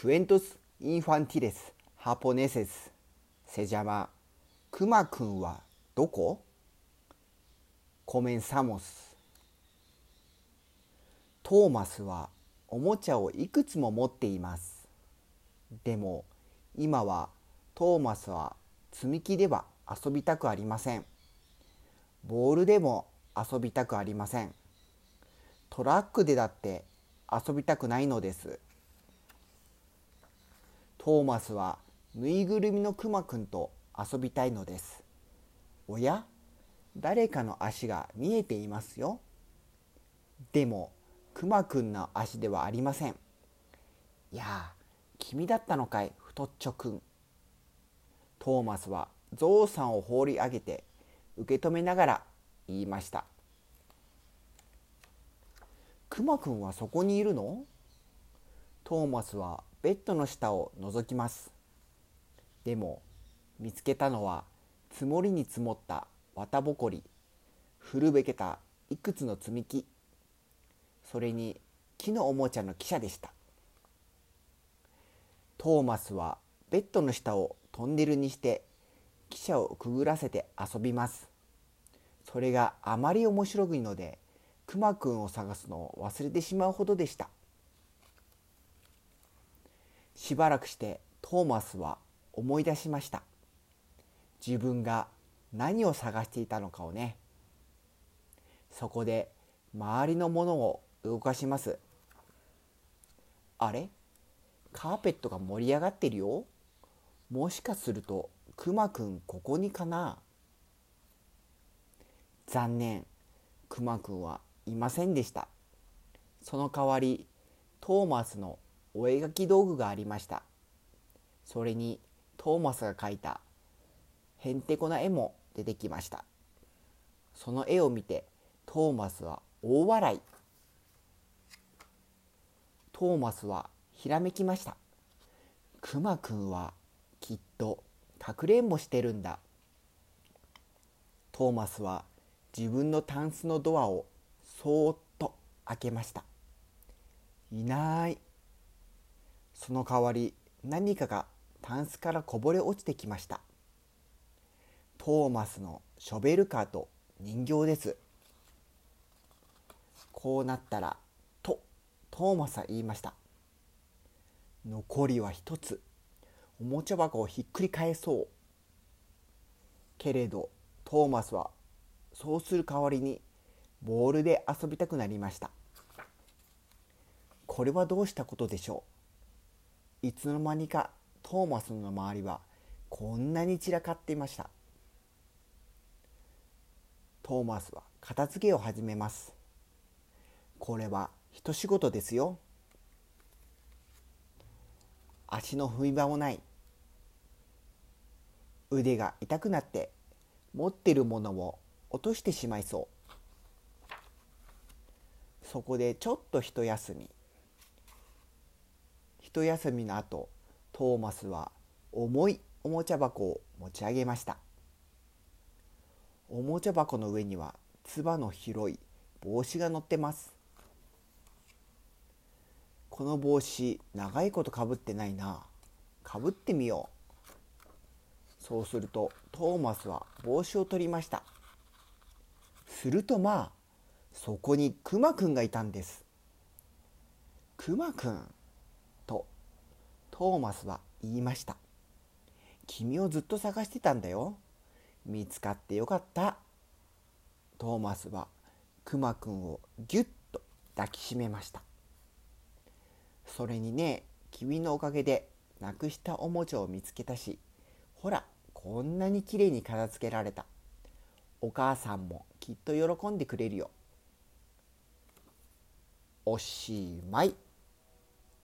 クエントス・インファンティレス・ハポネセスセジャマクマくんはどこコメンサモストーマスはおもちゃをいくつも持っていますでも今はトーマスは積み木では遊びたくありませんボールでも遊びたくありませんトラックでだって遊びたくないのですトーマスはぬいぐるみのくまくんと遊びたいのです。おや？誰かの足が見えていますよ。でもくまくんの足ではありません。いや君だったのかい太っちょくん。トーマスはゾウさんを放り上げて受け止めながら言いました。くまくんはそこにいるの？トーマスはベッドの下を覗きます。でも見つけたのは積もりに積もった綿ぼこり古べけたいくつの積み木。それに木のおもちゃの汽車でした。トーマスはベッドの下をトンネルにして汽車をくぐらせて遊びます。それがあまり面白いのでくまくんを探すのを忘れてしまうほどでした。しばらくしてトーマスは思い出しました。自分が何を探していたのかをね。そこで周りのものを動かします。あれ？カーペットが盛り上がってるよ。もしかするとくまくんここにかな。残念。くまくんはいませんでした。その代わりトーマスのお絵描き道具がありました。それにトーマスが描いたへんてこな絵も出てきました。その絵を見てトーマスは大笑い。トーマスはひらめきました。くまくんはきっとかくれんぼしてるんだ。トーマスは自分のタンスのドアをそーっと開けました。いない。その代わり何かがタンスからこぼれ落ちてきました。トーマスのショベルカーと人形です。こうなったらとトーマスは言いました。残りは一つ。おもちゃ箱をひっくり返そう。けれどトーマスはそうする代わりにボールで遊びたくなりました。これはどうしたことでしょう？いつの間にかトーマスの周りはこんなに散らかっていました。トーマスは片付けを始めます。これは一仕事ですよ。足の踏み場もない。腕が痛くなって持ってるものを落としてしまいそう。そこでちょっと一休み。一休みの後トーマスは重いおもちゃ箱を持ち上げました。おもちゃ箱の上にはつばの広い帽子が乗ってます。この帽子長いことかぶってないな。かぶってみよう。そうするとトーマスは帽子を取りました。するとまあそこにくまくんがいたんです。くまくんトーマスは言いました。君をずっと探してたんだよ。見つかってよかった。トーマスはくまくんをぎゅっと抱きしめました。それにね君のおかげでなくしたおもちゃを見つけたしほらこんなにきれいに片付けられた。お母さんもきっと喜んでくれるよ。おしまい。